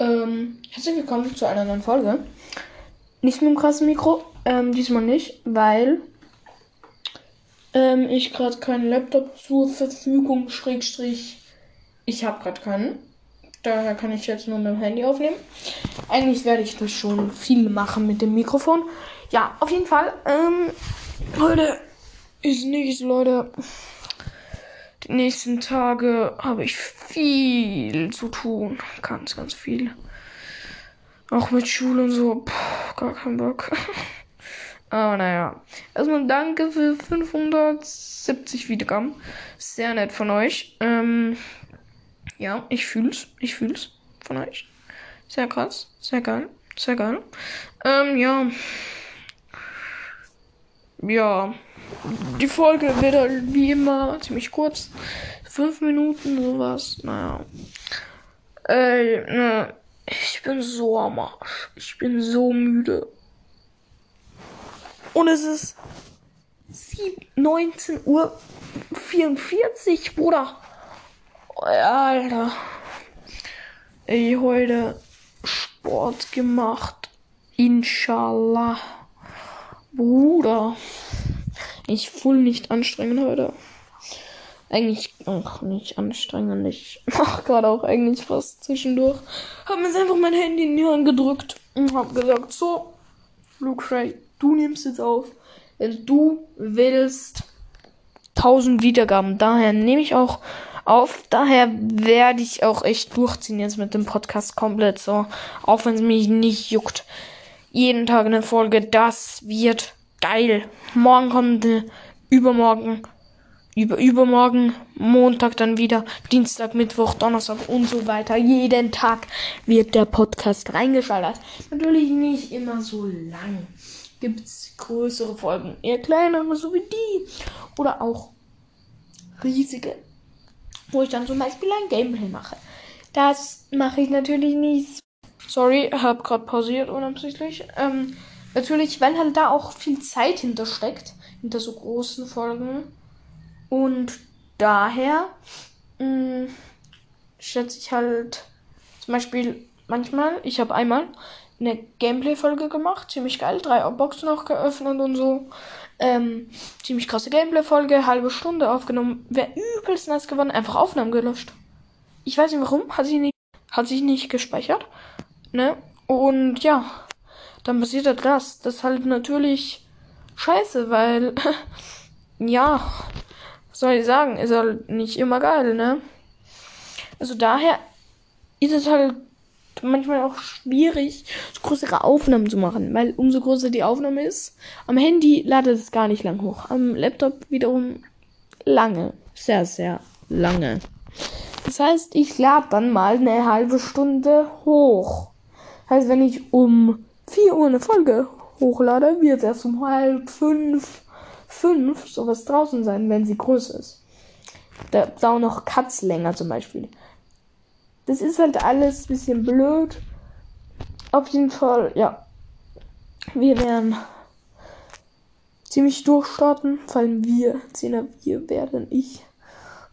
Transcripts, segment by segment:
Ähm, herzlich willkommen zu einer neuen Folge. Nicht mit dem krassen Mikro, ähm, diesmal nicht, weil ähm, ich gerade keinen Laptop zur Verfügung, Schrägstrich, ich habe gerade keinen. Daher kann ich jetzt nur mit dem Handy aufnehmen. Eigentlich werde ich das schon viel machen mit dem Mikrofon. Ja, auf jeden Fall. Ähm, heute ist nichts, Leute. Die nächsten Tage habe ich viel zu tun. Ganz, ganz viel. Auch mit Schule und so. Puh, gar keinen Bock. Aber naja. Erstmal danke für 570 Wiedergaben. Sehr nett von euch. Ähm, ja, ich fühl's. Ich fühl's von euch. Sehr krass. Sehr geil. Sehr geil. Ähm, ja. Ja. Die Folge wird halt wie immer ziemlich kurz. Fünf Minuten, sowas. Naja. Ey, ne. Ich bin so am Arsch. Ich bin so müde. Und es ist 19 Uhr 44, Bruder. Alter. Ey, heute Sport gemacht. Inshallah. Bruder. Ich fühle nicht anstrengend heute. Eigentlich auch nicht anstrengend. Ich mach gerade auch eigentlich fast zwischendurch. Hab mir jetzt einfach mein Handy in die Hand gedrückt und hab gesagt, so, Luke Ray, du nimmst jetzt auf. Wenn du willst 1000 Wiedergaben. Daher nehme ich auch auf. Daher werde ich auch echt durchziehen jetzt mit dem Podcast komplett so. Auch wenn es mich nicht juckt. Jeden Tag eine Folge. Das wird geil. Morgen kommt eine, übermorgen, über, übermorgen, Montag dann wieder, Dienstag, Mittwoch, Donnerstag und so weiter. Jeden Tag wird der Podcast reingeschaltet. Natürlich nicht immer so lang. Gibt's größere Folgen, eher kleinere, so wie die. Oder auch riesige, wo ich dann zum Beispiel ein Gameplay mache. Das mache ich natürlich nicht. Sorry, hab gerade pausiert unabsichtlich. Ähm, natürlich, weil halt da auch viel Zeit hintersteckt, hinter so großen Folgen. Und daher mh, schätze ich halt zum Beispiel manchmal, ich habe einmal eine Gameplay-Folge gemacht, ziemlich geil, drei Boxen noch geöffnet und so. Ähm, ziemlich krasse Gameplay-Folge, halbe Stunde aufgenommen. Wäre übelst nice gewonnen, einfach Aufnahmen gelöscht. Ich weiß nicht warum, hat sich nicht, hat sich nicht gespeichert. Ne? Und ja, dann passiert halt das. Das ist halt natürlich scheiße, weil, ja, was soll ich sagen, ist halt nicht immer geil, ne? Also daher ist es halt manchmal auch schwierig, so größere Aufnahmen zu machen, weil umso größer die Aufnahme ist, am Handy ladet es gar nicht lang hoch. Am Laptop wiederum lange. Sehr, sehr lange. Das heißt, ich lade dann mal eine halbe Stunde hoch. Das heißt, wenn ich um 4 Uhr eine Folge hochlade, wird erst um halb fünf, fünf sowas draußen sein, wenn sie groß ist. Da dauern noch Cuts länger zum Beispiel. Das ist halt alles ein bisschen blöd. Auf jeden Fall, ja. Wir werden ziemlich durchstarten. Vor allem wir. Zehner, wir werden ich.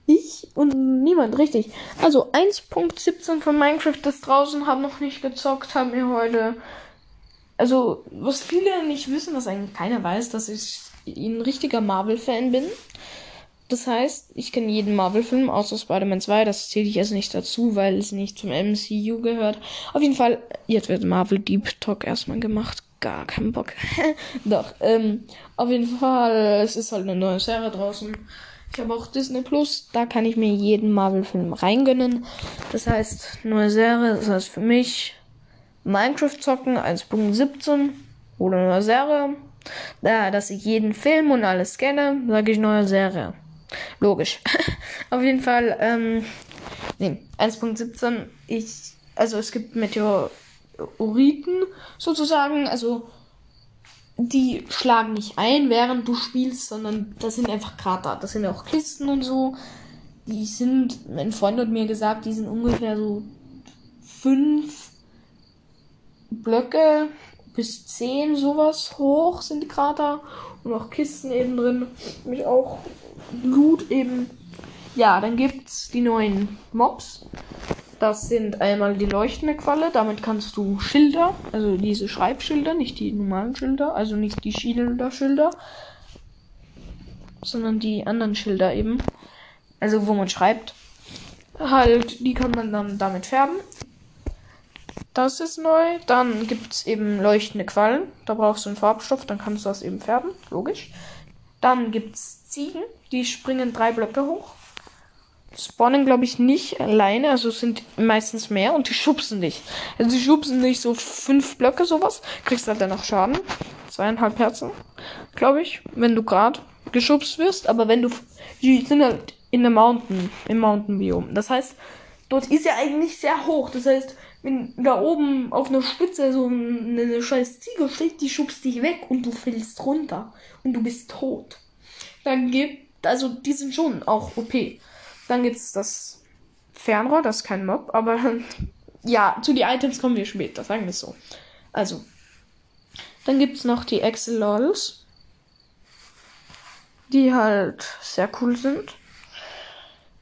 Ich und niemand, richtig. Also 1.17 von Minecraft ist draußen, haben noch nicht gezockt, haben mir heute. Also, was viele nicht wissen, was eigentlich keiner weiß, dass ich ein richtiger Marvel-Fan bin. Das heißt, ich kenne jeden Marvel-Film außer Spider-Man 2. Das zähle ich jetzt nicht dazu, weil es nicht zum MCU gehört. Auf jeden Fall, jetzt wird Marvel Deep Talk erstmal gemacht. Gar keinen Bock. Doch, ähm, auf jeden Fall, es ist halt eine neue Serie draußen. Ich habe auch Disney Plus, da kann ich mir jeden Marvel-Film reingönnen. Das heißt, neue Serie, das heißt für mich Minecraft zocken 1.17 oder neue Serie. Da, dass ich jeden Film und alles kenne, sage ich neue Serie. Logisch. Auf jeden Fall, ähm, nee, 1.17, ich, also es gibt Meteoriten sozusagen, also die schlagen nicht ein, während du spielst, sondern das sind einfach Krater. Das sind auch Kisten und so. Die sind, mein Freund hat mir gesagt, die sind ungefähr so fünf Blöcke bis zehn sowas hoch sind die Krater und auch Kisten eben drin. Mich auch Blut eben. Ja, dann gibt's die neuen Mobs. Das sind einmal die leuchtende Qualle, damit kannst du Schilder, also diese Schreibschilder, nicht die normalen Schilder, also nicht die Schilder-Schilder, sondern die anderen Schilder eben, also wo man schreibt, halt, die kann man dann damit färben. Das ist neu. Dann gibt es eben leuchtende Quallen. Da brauchst du einen Farbstoff, dann kannst du das eben färben, logisch. Dann gibt es Ziegen, die springen drei Blöcke hoch spawnen, glaube ich, nicht alleine. Also sind meistens mehr und die schubsen dich. Also die schubsen nicht so fünf Blöcke, sowas. Kriegst halt dann noch Schaden. Zweieinhalb Herzen, glaube ich, wenn du gerade geschubst wirst. Aber wenn du. Die sind halt in der Mountain, im Mountain-Biom. Das heißt, dort ist ja eigentlich sehr hoch. Das heißt, wenn da oben auf einer Spitze so eine, eine scheiß Ziege steht, die schubst dich weg und du fällst runter. Und du bist tot. Dann gibt. Also, die sind schon auch OP. Dann gibt es das Fernrohr, das ist kein Mob, aber ja, zu den Items kommen wir später, sagen wir es so. Also, dann gibt es noch die Axolotls, die halt sehr cool sind.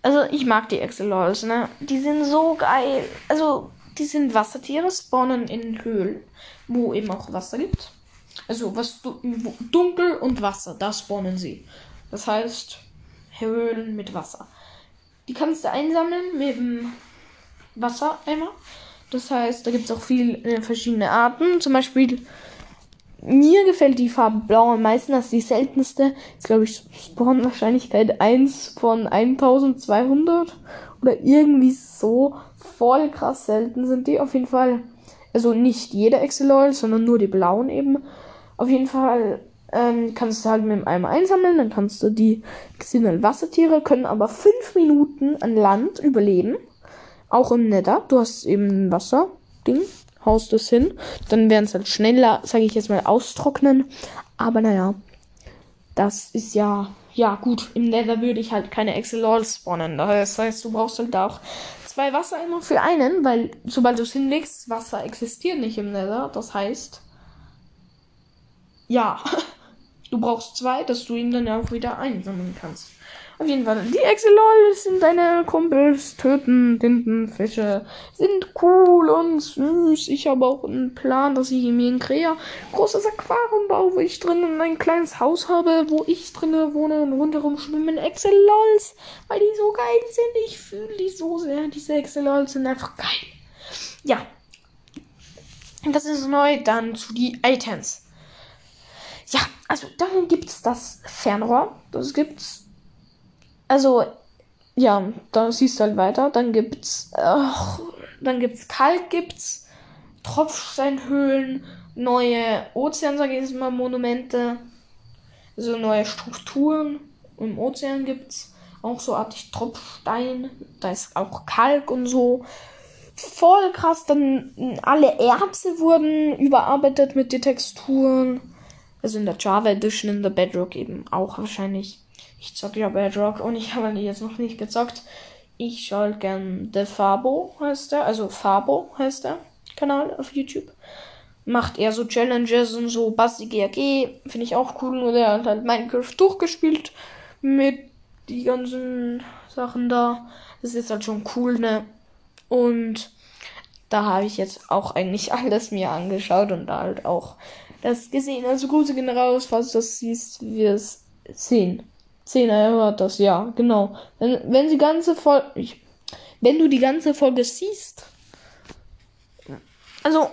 Also, ich mag die Axolotls, ne? Die sind so geil. Also, die sind Wassertiere, spawnen in Höhlen, wo eben auch Wasser gibt. Also, was dunkel und Wasser, da spawnen sie. Das heißt, Höhlen mit Wasser. Die kannst du einsammeln mit dem Wassereimer. Das heißt, da gibt es auch viele äh, verschiedene Arten. Zum Beispiel, mir gefällt die Farbe Blau am meisten. Das ist die seltenste. Ist, glaube ich, Spawnwahrscheinlichkeit 1 von 1200. Oder irgendwie so. Voll krass selten sind die auf jeden Fall. Also nicht jeder Exilol, sondern nur die blauen eben. Auf jeden Fall ähm, kannst du halt mit einem einsammeln, dann kannst du die sind Wassertiere, können aber fünf Minuten an Land überleben. Auch im Nether. Du hast eben ein Wasserding, haust es hin. Dann werden es halt schneller, sage ich jetzt mal, austrocknen. Aber naja, das ist ja, ja gut. Im Nether würde ich halt keine Excelol spawnen. Das heißt, du brauchst halt auch zwei Wassereimer für einen, weil sobald du es hinlegst, Wasser existiert nicht im Nether. Das heißt, ja. Du brauchst zwei, dass du ihn dann auch wieder einsammeln kannst. Auf jeden Fall, die Exilol sind deine Kumpels, töten Tintenfische, sind cool und süß. Ich habe auch einen Plan, dass ich mir ein Krea großes Aquarium baue, wo ich drinnen ein kleines Haus habe, wo ich drinnen wohne und rundherum schwimmen Exilols, weil die so geil sind. Ich fühle die so sehr. Diese Exilols sind einfach geil. Ja. Das ist neu. Dann zu die Items. Ja, also dann gibt es das Fernrohr. Das gibt's. Also, ja, da siehst du halt weiter. Dann gibt's. Ach, dann gibt's Kalk, gibt's. Tropfsteinhöhlen, neue Ozean, sage ich jetzt mal, Monumente. So neue Strukturen. Im Ozean gibt's auch so artig Tropfstein. Da ist auch Kalk und so. Voll krass. Dann alle Erze wurden überarbeitet mit den Texturen. Also in der Java Edition in der Bedrock eben auch wahrscheinlich. Ich zocke ja Bedrock und ich habe jetzt noch nicht gezockt. Ich schaue gern The Fabo heißt der, also Fabo heißt der Kanal auf YouTube. Macht eher so Challenges und so Basti GAG, finde ich auch cool. Nur der hat halt Minecraft durchgespielt mit die ganzen Sachen da. Das ist halt schon cool, ne? Und da habe ich jetzt auch eigentlich alles mir angeschaut und da halt auch das gesehen. Also Grüße gehen raus, falls du das siehst, wir es sehen. Zehner hört das, ja, genau. Wenn, wenn die ganze Folge, wenn du die ganze Folge siehst, also,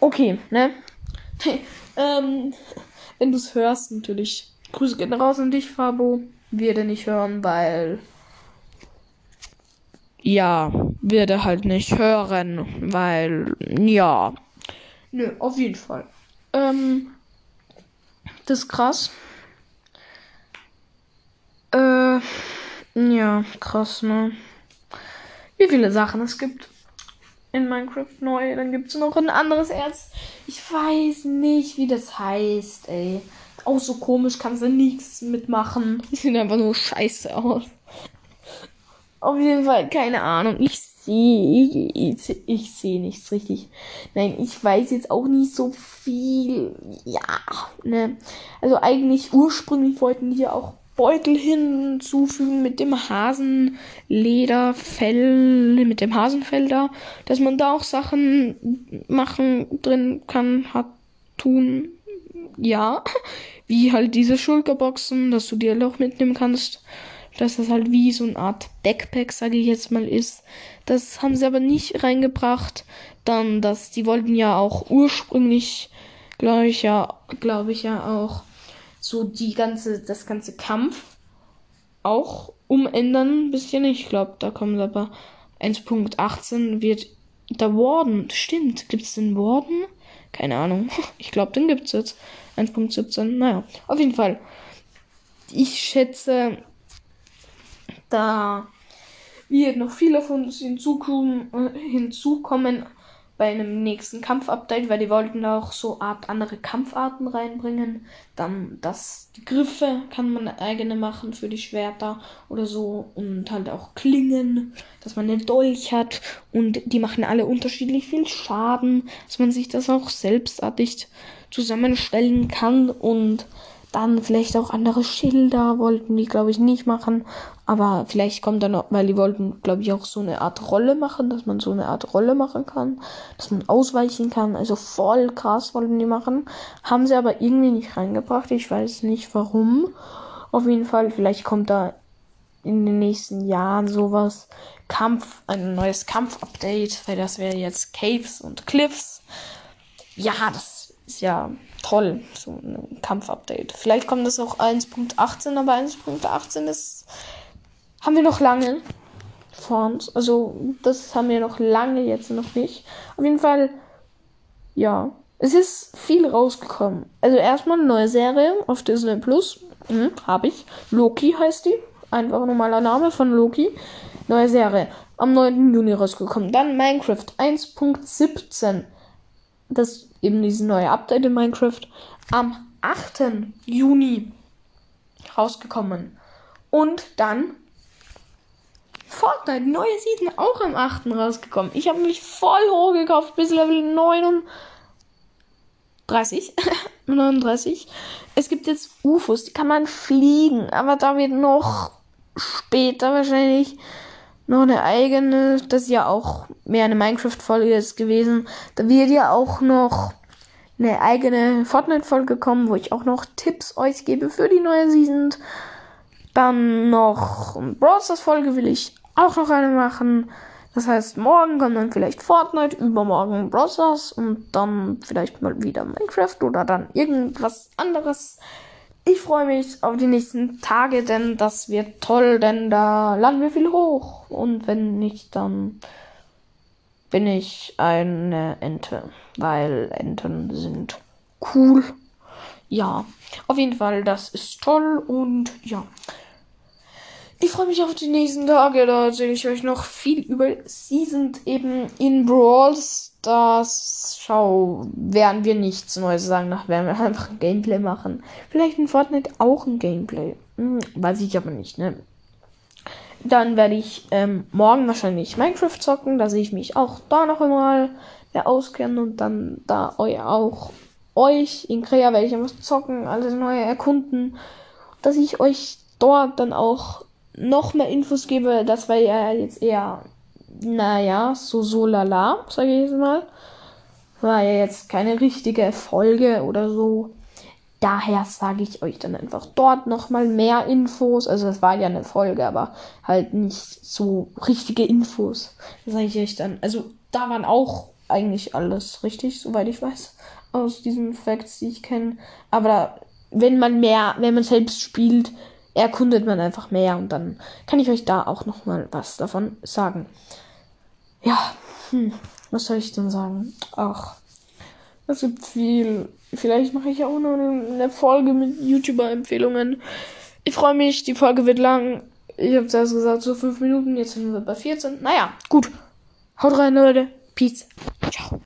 okay, ne? ähm, wenn du es hörst, natürlich. Grüße gehen raus an dich, Fabo. Werde nicht hören, weil. Ja, werde halt nicht hören, weil. Ja. Nö, auf jeden Fall. Ähm, das ist krass. Ja, krass, ne? Wie viele Sachen es gibt in Minecraft neu. Dann gibt es noch ein anderes Erz. Ich weiß nicht, wie das heißt, ey. Auch so komisch, kannst du nichts mitmachen. Die sehen einfach nur scheiße aus. Auf jeden Fall, keine Ahnung. Ich sehe, ich, ich, ich sehe nichts richtig. Nein, ich weiß jetzt auch nicht so viel. Ja, ne. Also eigentlich ursprünglich wollten hier auch Beutel hinzufügen mit dem Hasenlederfell, mit dem Hasenfell da, dass man da auch Sachen machen drin kann, hat, tun, ja, wie halt diese Schulterboxen, dass du dir auch mitnehmen kannst, dass das halt wie so eine Art Backpack, sage ich jetzt mal, ist. Das haben sie aber nicht reingebracht. Dann, dass die wollten ja auch ursprünglich, glaube ich ja, glaube ich ja auch so die ganze, das ganze Kampf auch umändern ein bisschen. Ich glaube, da kommt aber 1.18 wird der Warden. Stimmt, gibt es den Warden? Keine Ahnung. Ich glaube, den gibt es jetzt. 1.17. Naja, auf jeden Fall. Ich schätze, da wird noch viele von uns hinzukommen, äh, hinzukommen bei einem nächsten Kampfupdate, weil die wollten auch so Art andere Kampfarten reinbringen. Dann das die Griffe kann man eigene machen für die Schwerter oder so und halt auch Klingen, dass man einen Dolch hat und die machen alle unterschiedlich viel Schaden, dass man sich das auch selbstartig zusammenstellen kann und dann vielleicht auch andere Schilder wollten die, glaube ich, nicht machen. Aber vielleicht kommt dann noch, weil die wollten, glaube ich, auch so eine Art Rolle machen, dass man so eine Art Rolle machen kann, dass man ausweichen kann. Also voll krass wollten die machen. Haben sie aber irgendwie nicht reingebracht. Ich weiß nicht warum. Auf jeden Fall, vielleicht kommt da in den nächsten Jahren sowas. Kampf, ein neues Kampf-Update, weil das wäre jetzt Caves und Cliffs. Ja, das ist ja toll, so ein Kampfupdate. Vielleicht kommt das auch 1.18, aber 1.18 ist haben wir noch lange vor uns. Also das haben wir noch lange jetzt noch nicht. Auf jeden Fall, ja, es ist viel rausgekommen. Also erstmal eine neue Serie auf Disney Plus. Mhm, habe ich. Loki heißt die. Einfach ein normaler Name von Loki. Neue Serie. Am 9. Juni rausgekommen. Dann Minecraft 1.17 das eben diese neue Update in Minecraft am 8. Juni rausgekommen. Und dann Fortnite, neue Season auch am 8. rausgekommen. Ich habe mich voll hoch gekauft bis Level 39. 39. Es gibt jetzt UFOs, die kann man fliegen, aber da wird noch später wahrscheinlich noch eine eigene, das ist ja auch mehr eine Minecraft-Folge ist gewesen. Da wird ja auch noch eine eigene Fortnite-Folge kommen, wo ich auch noch Tipps euch gebe für die neue Season. Dann noch eine Browsers-Folge will ich auch noch eine machen. Das heißt, morgen kommt dann vielleicht Fortnite, übermorgen Browsers und dann vielleicht mal wieder Minecraft oder dann irgendwas anderes. Ich freue mich auf die nächsten Tage, denn das wird toll, denn da laden wir viel hoch. Und wenn nicht, dann bin ich eine Ente, weil Enten sind cool. Ja, auf jeden Fall, das ist toll und ja. Ich freue mich auf die nächsten Tage. Da erzähle ich euch noch viel über Season eben in Brawl Stars. Schau, werden wir nichts Neues sagen, nach werden wir einfach ein Gameplay machen. Vielleicht in Fortnite auch ein Gameplay. Hm, weiß ich aber nicht, ne? Dann werde ich ähm, morgen wahrscheinlich Minecraft zocken. Da sehe ich mich auch da noch einmal mehr auskennen und dann da eu auch euch in Krea werde ich einfach zocken, alles neue erkunden, dass ich euch dort dann auch noch mehr Infos gebe, das war ja jetzt eher, naja, so so lala, sage ich jetzt mal. War ja jetzt keine richtige Folge oder so. Daher sage ich euch dann einfach dort nochmal mehr Infos. Also es war ja eine Folge, aber halt nicht so richtige Infos. Sage ich euch dann. Also da waren auch eigentlich alles richtig, soweit ich weiß, aus diesen Facts, die ich kenne. Aber da, wenn man mehr, wenn man selbst spielt, erkundet man einfach mehr und dann kann ich euch da auch noch mal was davon sagen. Ja, hm, was soll ich denn sagen? Ach, es gibt viel. Vielleicht mache ich auch noch eine Folge mit YouTuber-Empfehlungen. Ich freue mich, die Folge wird lang. Ich habe zuerst gesagt, so fünf Minuten, jetzt sind wir bei 14. Naja, gut. Haut rein, Leute. Peace. Ciao.